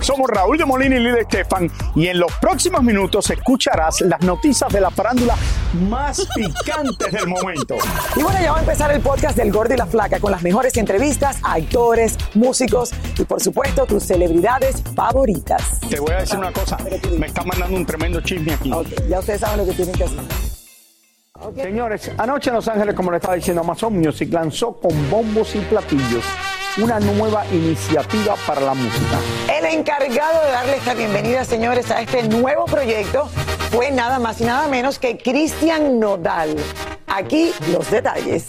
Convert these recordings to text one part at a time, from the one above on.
Somos Raúl de Molina y Lidia Estefan y en los próximos minutos escucharás las noticias de la farándula más picantes del momento. Y bueno, ya va a empezar el podcast del Gordi y la Flaca con las mejores entrevistas a actores, músicos y por supuesto tus celebridades favoritas. Te voy a decir una cosa, me está mandando un tremendo chisme aquí. Ya ustedes saben lo que tienen que hacer. Señores, anoche en Los Ángeles, como le estaba diciendo, Amazon Music lanzó con bombos y platillos una nueva iniciativa para la música. El encargado de darle esta bienvenida, señores, a este nuevo proyecto fue nada más y nada menos que Cristian Nodal. Aquí los detalles.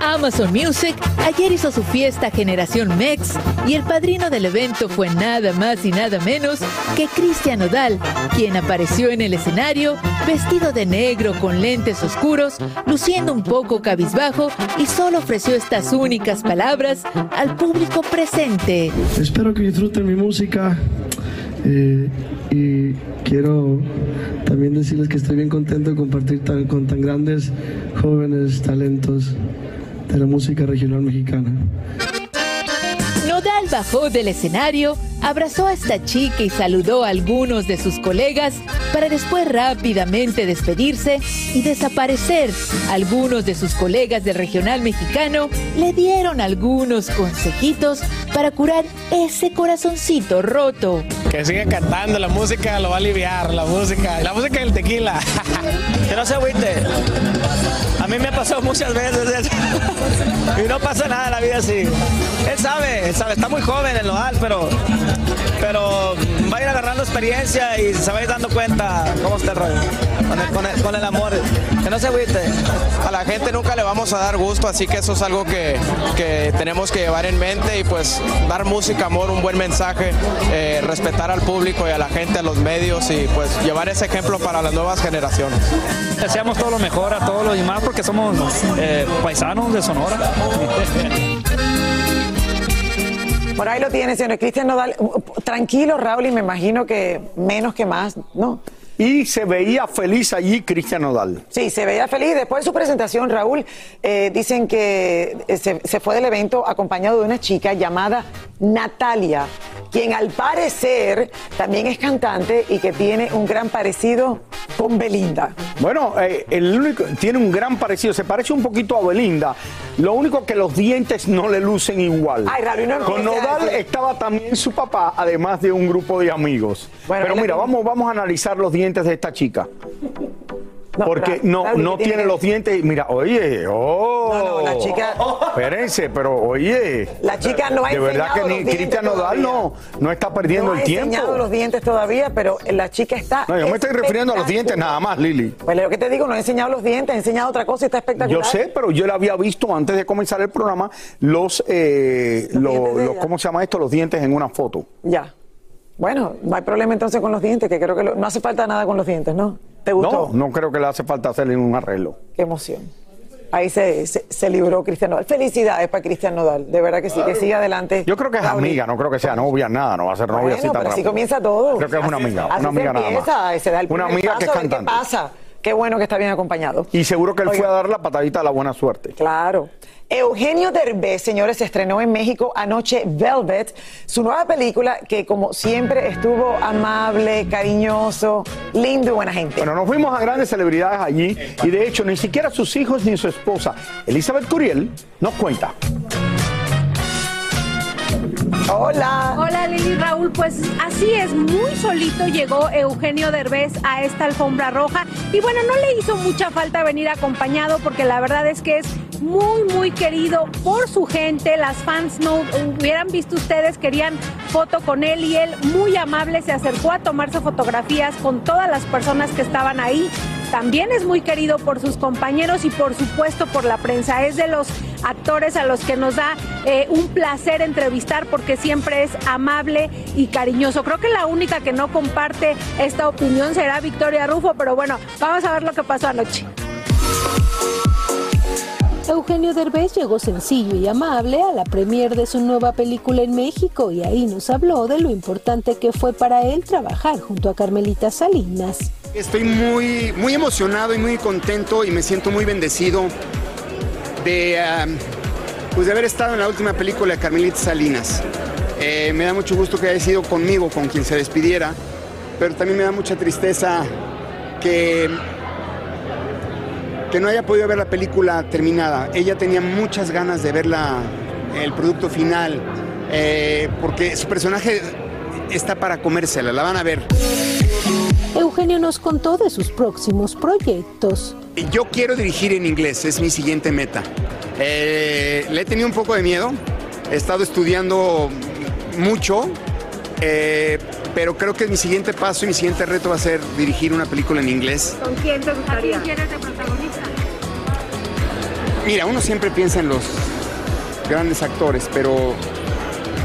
Amazon Music ayer hizo su fiesta Generación Mex y el padrino del evento fue nada más y nada menos que Cristian Nodal, quien apareció en el escenario vestido de negro con lentes oscuros, luciendo un poco cabizbajo y solo ofreció estas únicas palabras al público presente. Espero que disfruten mi música eh, y quiero también decirles que estoy bien contento de compartir con tan grandes jóvenes talentos de la música regional mexicana. Bajó del escenario, abrazó a esta chica y saludó a algunos de sus colegas para después rápidamente despedirse y desaparecer. Algunos de sus colegas del regional mexicano le dieron algunos consejitos para curar ese corazoncito roto. Que siga cantando, la música lo va a aliviar, la música, la música del tequila. que no se agüite. A mí me ha pasado muchas veces eso. y no pasa nada en la vida así. Él sabe, él sabe, está muy joven en Nodal, pero, pero va a ir agarrando experiencia y se va a ir dando cuenta cómo está el rollo. Con el, con el- con el amor. Que no se agüite. A la gente nunca le vamos a dar gusto, así que eso es algo que, que tenemos que llevar en mente y pues dar música, amor, un buen mensaje, eh, respetar al público y a la gente, a los medios y pues llevar ese ejemplo para las nuevas generaciones. Deseamos todo lo mejor a todos los demás porque somos eh, paisanos de Sonora. Por ahí lo tiene, señores. Cristian Nodal. Tranquilo, Raúl, y me imagino que menos que más, ¿no? Y se veía feliz allí Cristian Nodal. Sí, se veía feliz. Después de su presentación, Raúl, eh, dicen que eh, se, se fue del evento acompañado de una chica llamada Natalia, quien al parecer también es cantante y que tiene un gran parecido con Belinda. Bueno, eh, el único, tiene un gran parecido, se parece un poquito a Belinda. Lo único que los dientes no le lucen igual. Ay, Raúl, no Con Nodal estaba también su papá, además de un grupo de amigos. Bueno, Pero mira, vamos, vamos a analizar los dientes de esta chica. No, Porque no, no tiene los dientes. Mira, oye, oh. No, no, la chica- Espérense, pero oye. La chica no ha De verdad que ni Cristian Nodal no, no está perdiendo no el ha tiempo. enseñado los dientes todavía, pero la chica está. No, yo me estoy refiriendo a los dientes nada más, Lili. Pues lo que te digo, no ha enseñado los dientes, ha enseñado otra cosa y está espectacular. Yo sé, pero yo le había visto antes de comenzar el programa los, eh, Los. ¿cómo se llama esto? Los dientes en una foto. Ya. Bueno, no hay problema entonces con los dientes, que creo que lo- no hace falta nada con los dientes, ¿no? ¿Te gustó? No, no creo que le hace falta hacerle un arreglo. Qué emoción. Ahí se, se, se libró Cristian Nodal. Felicidades para Cristian Nodal, de verdad que sí, que siga adelante. Yo creo que es Raúl. amiga, no creo que sea novia, nada, no va a ser novia Bueno, así tan pero así comienza todo. Creo que es una amiga, así una se amiga nada empieza, más. Se da el Una primer amiga que es a ver cantante. ¿Qué pasa? Qué bueno que está bien acompañado. Y seguro que él Oiga. fue a dar la patadita de la buena suerte. Claro. Eugenio Derbez, señores, se estrenó en México anoche Velvet, su nueva película que como siempre estuvo amable, cariñoso, lindo y buena gente. Bueno, nos fuimos a grandes celebridades allí y de hecho ni siquiera sus hijos ni su esposa, Elizabeth Curiel, nos cuenta. Hola. Hola Lili Raúl, pues así es, muy solito llegó Eugenio Derbez a esta alfombra roja y bueno, no le hizo mucha falta venir acompañado porque la verdad es que es muy, muy querido por su gente. Las fans no hubieran visto ustedes, querían foto con él y él muy amable se acercó a tomarse fotografías con todas las personas que estaban ahí. También es muy querido por sus compañeros y por supuesto por la prensa. Es de los actores a los que nos da eh, un placer entrevistar porque siempre es amable y cariñoso. Creo que la única que no comparte esta opinión será Victoria Rufo, pero bueno, vamos a ver lo que pasó anoche. Eugenio Derbez llegó sencillo y amable a la premier de su nueva película en México y ahí nos habló de lo importante que fue para él trabajar junto a Carmelita Salinas. Estoy muy, muy emocionado y muy contento y me siento muy bendecido de, pues de haber estado en la última película de Carmelita Salinas. Eh, me da mucho gusto que haya sido conmigo, con quien se despidiera, pero también me da mucha tristeza que que no haya podido ver la película terminada. Ella tenía muchas ganas de ver el producto final, eh, porque su personaje está para comérsela, la van a ver. Eugenio nos contó de sus próximos proyectos. Yo quiero dirigir en inglés, es mi siguiente meta. Eh, le he tenido un poco de miedo, he estado estudiando mucho, eh, pero creo que mi siguiente paso y mi siguiente reto va a ser dirigir una película en inglés. ¿Con quién te gustaría? ¿Quién quieres de protagonista? Mira, uno siempre piensa en los grandes actores, pero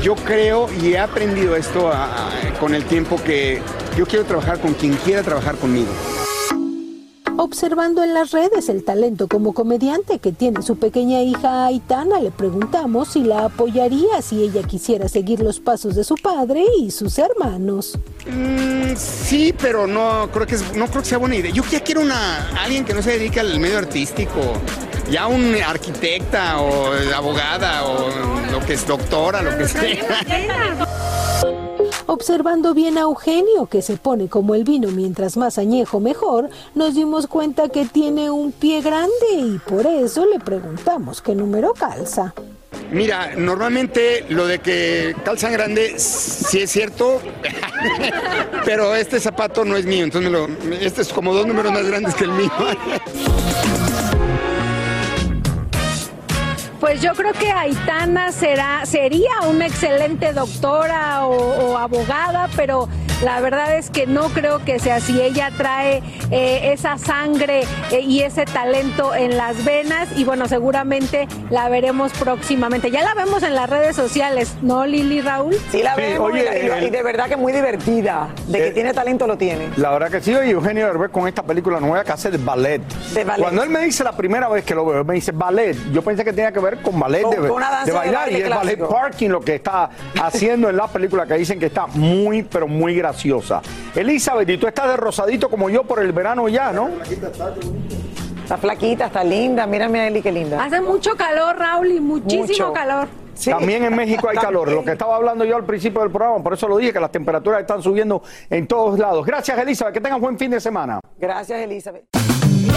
yo creo y he aprendido esto con el tiempo que yo quiero trabajar con quien quiera trabajar conmigo. Observando en las redes el talento como comediante que tiene su pequeña hija Aitana, le preguntamos si la apoyaría si ella quisiera seguir los pasos de su padre y sus hermanos. Mm, sí, pero no creo que no creo que sea buena idea. Yo ya quiero una alguien que no se dedique al medio artístico, ya un arquitecta o abogada o lo que es doctora, lo que sea. Observando bien a Eugenio, que se pone como el vino mientras más añejo mejor, nos dimos cuenta que tiene un pie grande y por eso le preguntamos qué número calza. Mira, normalmente lo de que calzan grande sí es cierto, pero este zapato no es mío, entonces lo, este es como dos números más grandes que el mío. Pues yo creo que Aitana será, sería una excelente doctora o, abogada, pero la verdad es que no creo que sea así. Ella trae eh, esa sangre eh, y ese talento en las venas y bueno, seguramente la veremos próximamente. Ya la vemos en las redes sociales, ¿no, Lili Raúl? Sí, la vemos y, de verdad que muy divertida. De que tiene talento, lo tiene. La verdad que sí, y Eugenio Derbez con esta película nueva que hace de ballet. De ballet. Cuando él me dice la primera vez que lo veo, me dice ballet, yo pensé que tenía que ver con ballet de, bailar y es ballet parking lo que está haciendo en la película que dicen que está muy, pero muy graciosa. Elizabeth, y tú estás de rosadito como yo por el verano ya, ¿no? Está flaquita, está linda. Mírame a Eli, qué linda. Hace mucho calor, Raúl, y muchísimo calor. También en México hay calor, lo que estaba hablando yo al principio del programa, por eso lo dije, que las temperaturas están subiendo en todos lados. Gracias, Elizabeth, que tengan buen fin de semana. Gracias, Elizabeth.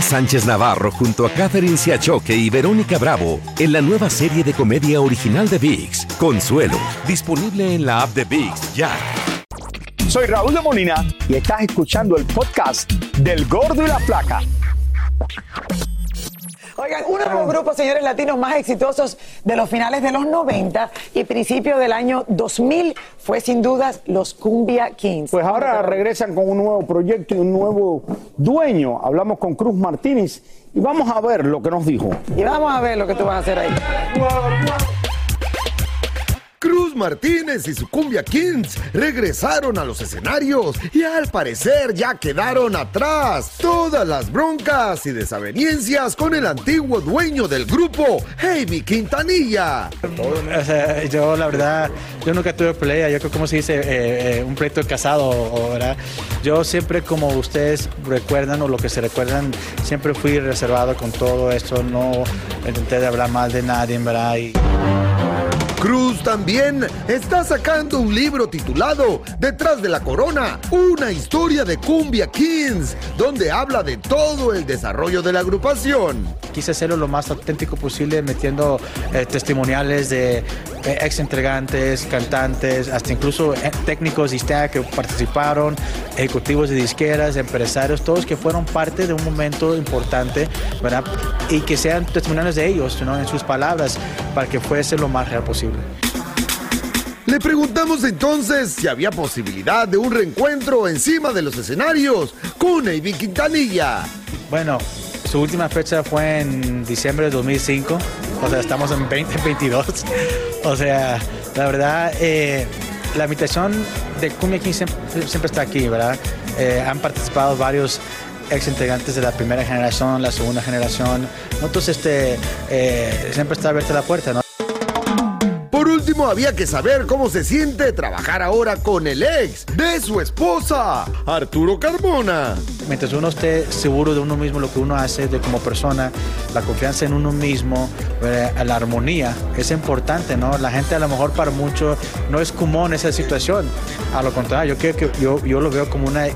Sánchez Navarro junto a Catherine Siachoque y Verónica Bravo en la nueva serie de comedia original de VIX, Consuelo, disponible en la app de VIX ya. Soy Raúl de Molina y estás escuchando el podcast del Gordo y la Flaca. Oigan, uno de los grupos, señores latinos, más exitosos de los finales de los 90 y principios del año 2000 fue sin dudas los Cumbia Kings. Pues ahora regresan con un nuevo proyecto y un nuevo dueño. Hablamos con Cruz Martínez y vamos a ver lo que nos dijo. Y vamos a ver lo que tú vas a hacer ahí. Martínez y su Cumbia Kings regresaron a los escenarios y al parecer ya quedaron atrás todas las broncas y desavenencias con el antiguo dueño del grupo, Jaime Quintanilla. yo la verdad, yo nunca tuve pelea, yo creo como se dice, eh, eh, un pleito casado, ¿verdad? Yo siempre como ustedes recuerdan o lo que se recuerdan, siempre fui reservado con todo esto, no intenté de hablar mal de nadie, ¿verdad? Cruz también está sacando un libro titulado Detrás de la Corona, una historia de Cumbia Kings, donde habla de todo el desarrollo de la agrupación. Quise hacerlo lo más auténtico posible, metiendo eh, testimoniales de ex entregantes, cantantes, hasta incluso eh, técnicos de ISTEA que participaron, ejecutivos de disqueras, empresarios, todos que fueron parte de un momento importante, ¿verdad? Y que sean testimoniales de ellos, ¿no? en sus palabras, para que fuese lo más real posible. Le preguntamos entonces si había posibilidad de un reencuentro encima de los escenarios con Avi Quintanilla. Bueno, su última fecha fue en diciembre de 2005, o sea, estamos en 2022. O sea, la verdad, eh, la invitación de Cumbia King siempre, está aquí, ¿verdad? Eh, han participado varios ex integrantes de la primera generación, la segunda generación. Nosotros este, eh, siempre está abierta la puerta, ¿no? Último, había que saber cómo se siente trabajar ahora con el ex de su esposa, Arturo Carmona. Mientras uno esté seguro de uno mismo, lo que uno hace de como persona, la confianza en uno mismo, eh, la armonía, es importante, ¿no? La gente a lo mejor para mucho no es común esa situación. A lo contrario, yo creo que yo, yo lo veo como una,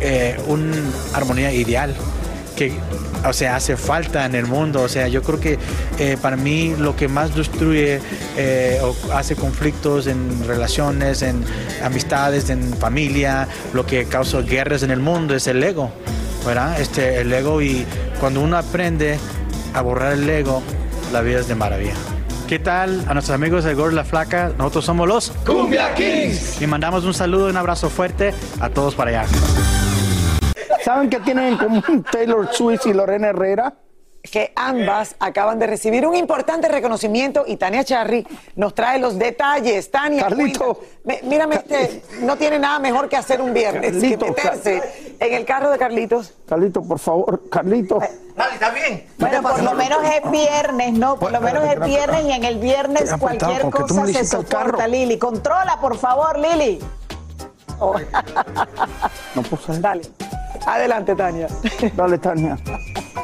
eh, una armonía ideal que o sea, hace falta en el mundo. O sea, yo creo que eh, para mí lo que más destruye eh, o hace conflictos en relaciones, en amistades, en familia, lo que causa guerras en el mundo es el ego, ¿verdad? Este, el ego y cuando uno aprende a borrar el ego, la vida es de maravilla. ¿Qué tal a nuestros amigos de Gorla La Flaca? Nosotros somos los Cumbia Kings. Y mandamos un saludo y un abrazo fuerte a todos para allá. ¿Saben qué tienen en común Taylor Swift y Lorena Herrera? que ambas acaban de recibir un importante reconocimiento y Tania Charry nos trae los detalles. Tania, Carlito, mírame, este, no tiene nada mejor que hacer un viernes que meterse en el carro de Carlitos. Carlito, por favor, Carlito. Vale, está bien. Bueno, por lo menos es viernes, ¿no? Por lo menos es viernes y en el viernes cualquier cosa se soporta, Lili. Controla, por favor, Lili. No puedo salir. Dale. Adelante, Tania. Dale, Tania.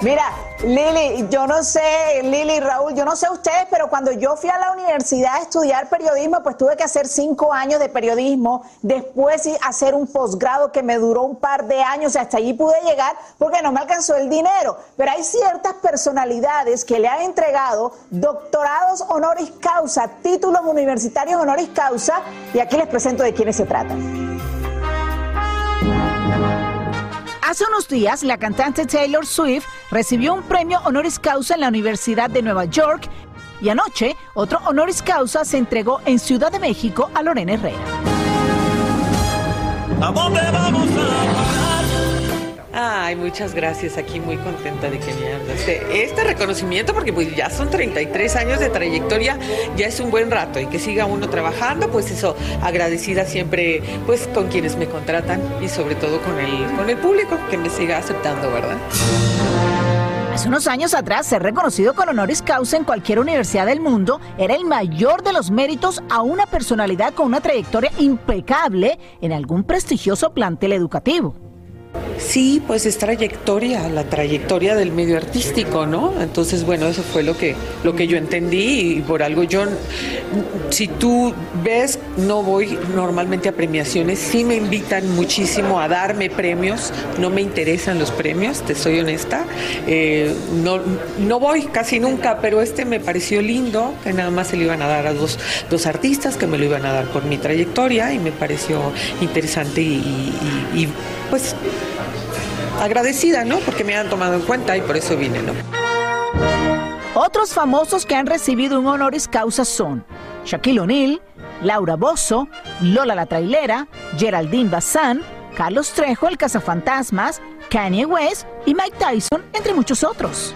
Mira, Lili, yo no sé, Lili, Raúl, yo no sé ustedes, pero cuando yo fui a la universidad a estudiar periodismo, pues tuve que hacer cinco años de periodismo, después hacer un posgrado que me duró un par de años, hasta allí pude llegar porque no me alcanzó el dinero. Pero hay ciertas personalidades que le han entregado doctorados honoris causa, títulos universitarios honoris causa, y aquí les presento de quiénes se trata. Hace unos días, la cantante Taylor Swift recibió un premio honoris causa en la Universidad de Nueva York y anoche otro honoris causa se entregó en Ciudad de México a Lorena Herrera. ¿A dónde a Ay, muchas gracias. Aquí muy contenta de que me este, este reconocimiento, porque pues ya son 33 años de trayectoria, ya es un buen rato y que siga uno trabajando, pues eso, agradecida siempre pues con quienes me contratan y sobre todo con el, con el público que me siga aceptando, ¿verdad? Hace unos años atrás, ser reconocido con honoris causa en cualquier universidad del mundo era el mayor de los méritos a una personalidad con una trayectoria impecable en algún prestigioso plantel educativo. Sí, pues es trayectoria, la trayectoria del medio artístico, ¿no? Entonces, bueno, eso fue lo que, lo que yo entendí y por algo yo, si tú ves, no voy normalmente a premiaciones, sí me invitan muchísimo a darme premios, no me interesan los premios, te soy honesta, eh, no, no voy casi nunca, pero este me pareció lindo, que nada más se lo iban a dar a dos, dos artistas, que me lo iban a dar por mi trayectoria y me pareció interesante y pues agradecida, ¿no? Porque me han tomado en cuenta y por eso vine, ¿no? Otros famosos que han recibido un honoris causa son Shaquille O'Neal, Laura Bozo, Lola la Trailera, Geraldine Bazán, Carlos Trejo, el cazafantasmas, Kanye West y Mike Tyson, entre muchos otros.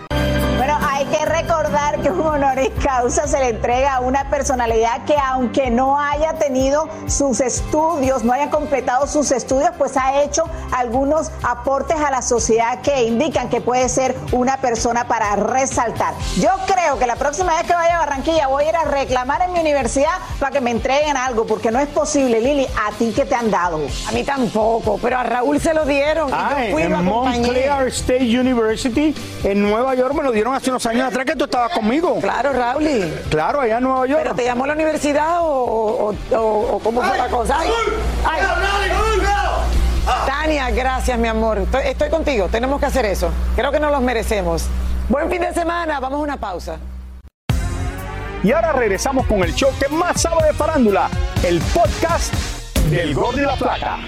Hay que recordar que un honoris causa se le entrega a una personalidad que aunque no haya tenido sus estudios, no haya completado sus estudios, pues ha hecho algunos aportes a la sociedad que indican que puede ser una persona para resaltar. Yo creo que la próxima vez que vaya a Barranquilla voy a ir a reclamar en mi universidad para que me entreguen algo, porque no es posible, Lili, a ti que te han dado. A mí tampoco, pero a Raúl se lo dieron. Ah, en Montclair State University, en Nueva York, me lo dieron hace unos años atrás que tú estabas conmigo. Claro, Raúl. Claro, allá en Nueva York. ¿Pero te llamó la universidad o, cómo fue la cosa? Tania, gracias, mi amor. Estoy, contigo, tenemos que hacer eso. Creo que nos los merecemos. Buen fin de semana, vamos a una pausa. Y ahora regresamos con el show que más sabe de farándula, el podcast del Gol de la Plata.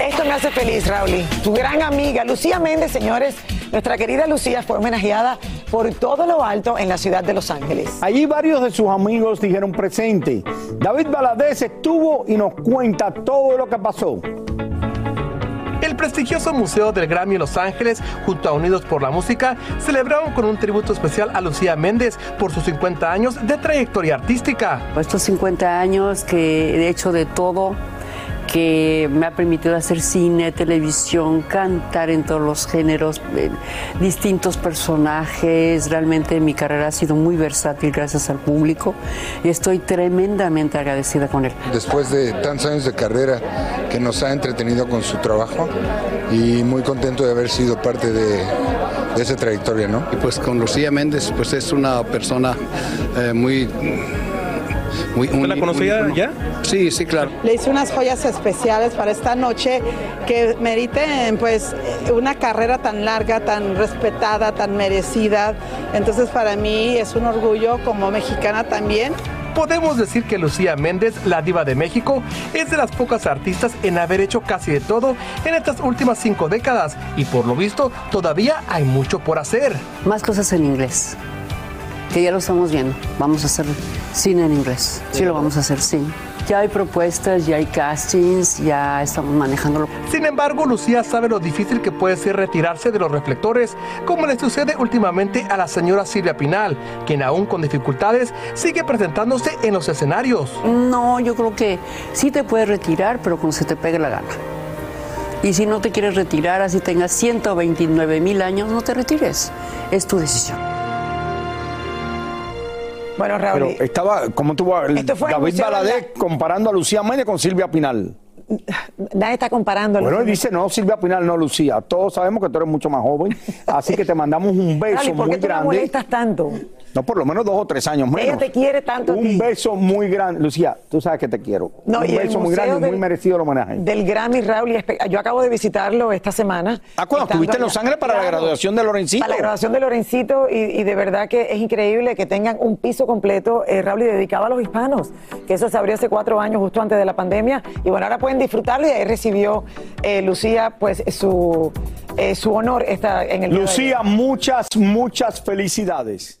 Esto me hace feliz, Raúl. Tu gran amiga, Lucía Méndez, señores. Nuestra querida Lucía fue homenajeada por todo lo alto en la ciudad de Los Ángeles. Allí varios de sus amigos dijeron presente. David Baladés estuvo y nos cuenta todo lo que pasó. El prestigioso Museo del Grammy en Los Ángeles, junto a Unidos por la Música, celebraron con un tributo especial a Lucía Méndez por sus 50 años de trayectoria artística. Estos 50 años que he hecho de todo que me ha permitido hacer cine, televisión, cantar en todos los géneros, eh, distintos personajes. Realmente mi carrera ha sido muy versátil gracias al público y estoy tremendamente agradecida con él. Después de tantos años de carrera que nos ha entretenido con su trabajo y muy contento de haber sido parte de, esa trayectoria, ¿no? Y pues con Lucía Méndez, pues es una persona eh, muy muy, ¿La conocía ya? Sí, sí, claro. Le hice unas joyas especiales para esta noche que meriten pues una carrera tan larga, tan respetada, tan merecida. Entonces para mí es un orgullo como mexicana también podemos decir que Lucía Méndez, la diva de México, es de las pocas artistas en haber hecho casi de todo en estas últimas cinco décadas y por lo visto todavía hay mucho por hacer. Más cosas en inglés que ya lo estamos viendo. Vamos a hacer cine en inglés. Sí, lo vamos a hacer, sí. Ya hay propuestas, ya hay castings, ya estamos manejándolo. Sin embargo, Lucía sabe lo difícil que puede ser retirarse de los reflectores, como le sucede últimamente a la señora Silvia Pinal, quien aún con dificultades sigue presentándose en los escenarios. No, yo creo que sí te puedes retirar, pero cuando se te pegue la gana. Y si no te quieres retirar, así tengas 129 mil años, no te retires. Es tu decisión. Bueno, Raúl. Pero estaba, ¿cómo tuvo David Baladés comparando a Lucía Méndez con Silvia Pinal? Nadie está comparando. Bueno, dice no, Silvia Pinal, no, Lucía. Todos sabemos que tú eres mucho más joven, así que te mandamos un beso ¿por qué muy grande. molestas tanto? No, por lo menos dos o tres años menos. Ella te quiere tanto. Un beso muy grande. Lucía, tú sabes que te quiero. un beso muy grande y muy merecido el homenaje. Del Grammy, Raúl. Yo acabo de visitarlo esta semana. Ah, cuando estuviste en Los Ángeles para la graduación de Lorencito. Para la graduación de Lorencito y, de verdad que es increíble que tengan un piso completo, eh, Raúl, y dedicado a los hispanos. Que eso se abrió hace cuatro años, justo antes de la pandemia. Y bueno, ahora pueden disfrutarlo y ahí recibió eh, Lucía, pues, su, eh, su honor está en el Lucía, muchas, muchas felicidades.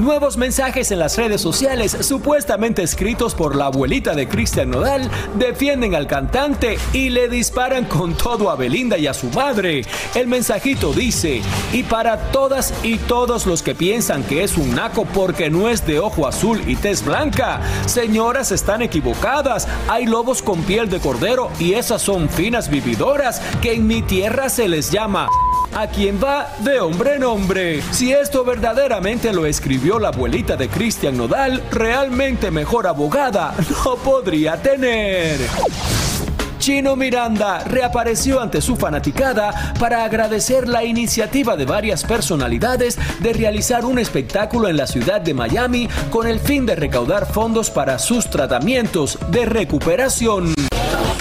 Nuevos mensajes en las redes sociales, supuestamente escritos por la abuelita de Cristian Nodal, defienden al cantante y le disparan con todo a Belinda y a su madre. El mensajito dice, y para todas y todos los que piensan que es un naco porque no es de ojo azul y tez blanca, señoras están equivocadas, hay lobos con piel de cordero y esas son finas vividoras que en mi tierra se les llama a quien va de hombre en hombre. Si esto verdaderamente lo escribió la abuelita de Cristian Nodal, realmente mejor abogada no podría tener. Chino Miranda reapareció ante su fanaticada para agradecer la iniciativa de varias personalidades de realizar un espectáculo en la ciudad de Miami con el fin de recaudar fondos para sus tratamientos de recuperación.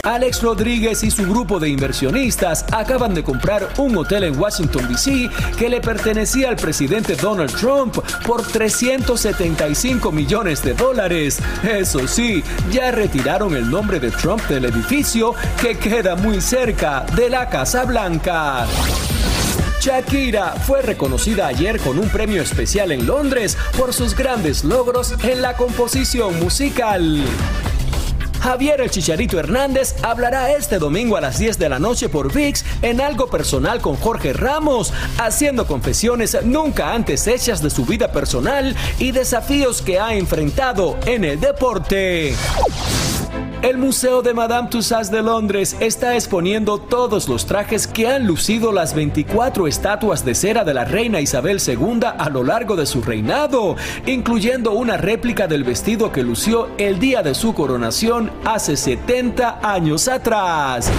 Alex Rodríguez y su grupo de inversionistas acaban de comprar un hotel en Washington, D.C. que le pertenecía al presidente Donald Trump por 375 millones de dólares. Eso sí, ya retiraron el nombre de Trump del edificio que queda muy cerca de la Casa Blanca. Shakira fue reconocida ayer con un premio especial en Londres por sus grandes logros en la composición musical. Javier el Chicharito Hernández hablará este domingo a las 10 de la noche por VIX en algo personal con Jorge Ramos, haciendo confesiones nunca antes hechas de su vida personal y desafíos que ha enfrentado en el deporte. El Museo de Madame Tussauds de Londres está exponiendo todos los trajes que han lucido las 24 estatuas de cera de la reina Isabel II a lo largo de su reinado, incluyendo una réplica del vestido que lució el día de su coronación hace 70 años atrás.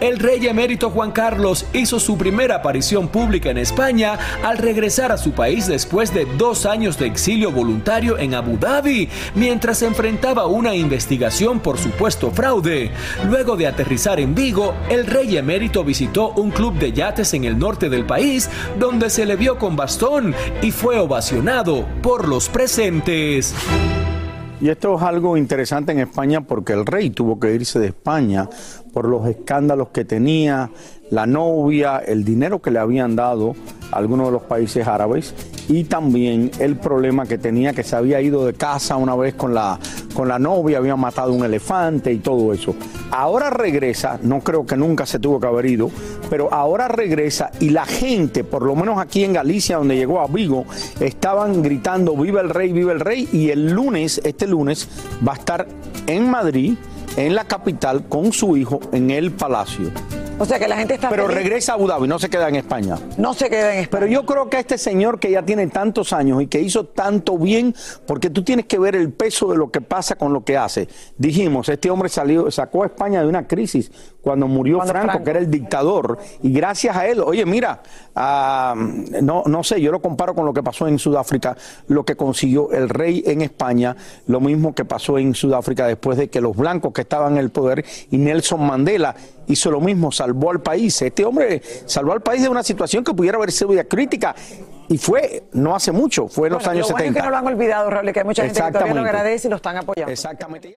El rey emérito Juan Carlos hizo su primera aparición pública en España al regresar a su país después de dos años de exilio voluntario en Abu Dhabi, mientras enfrentaba una investigación por supuesto fraude. Luego de aterrizar en Vigo, el rey emérito visitó un club de yates en el norte del país, donde se le vio con bastón y fue ovacionado por los presentes. Y esto es algo interesante en España porque el rey tuvo que irse de España por los escándalos que tenía, la novia, el dinero que le habían dado algunos de los países árabes y también el problema que tenía que se había ido de casa una vez con la, con la novia, había matado un elefante y todo eso. Ahora regresa, no creo que nunca se tuvo que haber ido, pero ahora regresa y la gente, por lo menos aquí en Galicia, donde llegó a Vigo, estaban gritando viva el rey, viva el rey y el lunes, este lunes, va a estar en Madrid en la capital con su hijo en el palacio. O sea que la gente está. Pero regresa a Abu Dhabi, no se queda en España. No se queda en España. Pero yo creo que este señor que ya tiene tantos años y que hizo tanto bien, porque tú tienes que ver el peso de lo que pasa con lo que hace. Dijimos, este hombre salió, sacó a España de una crisis cuando murió Franco, que era el dictador, y gracias a él, oye, mira, ah, no, no sé, yo lo comparo con lo que pasó en Sudáfrica, lo que consiguió el rey en España, lo mismo que pasó en Sudáfrica después de que los blancos que estaban en el poder y Nelson Mandela hizo lo mismo, salvó al país. Este hombre salvó al país de una situación que pudiera haber sido crítica. Y fue no hace mucho, fue en los años lo 70. es que no lo han olvidado, Raúl, que hay mucha gente que todavía lo agradece y lo están apoyando. Exactamente.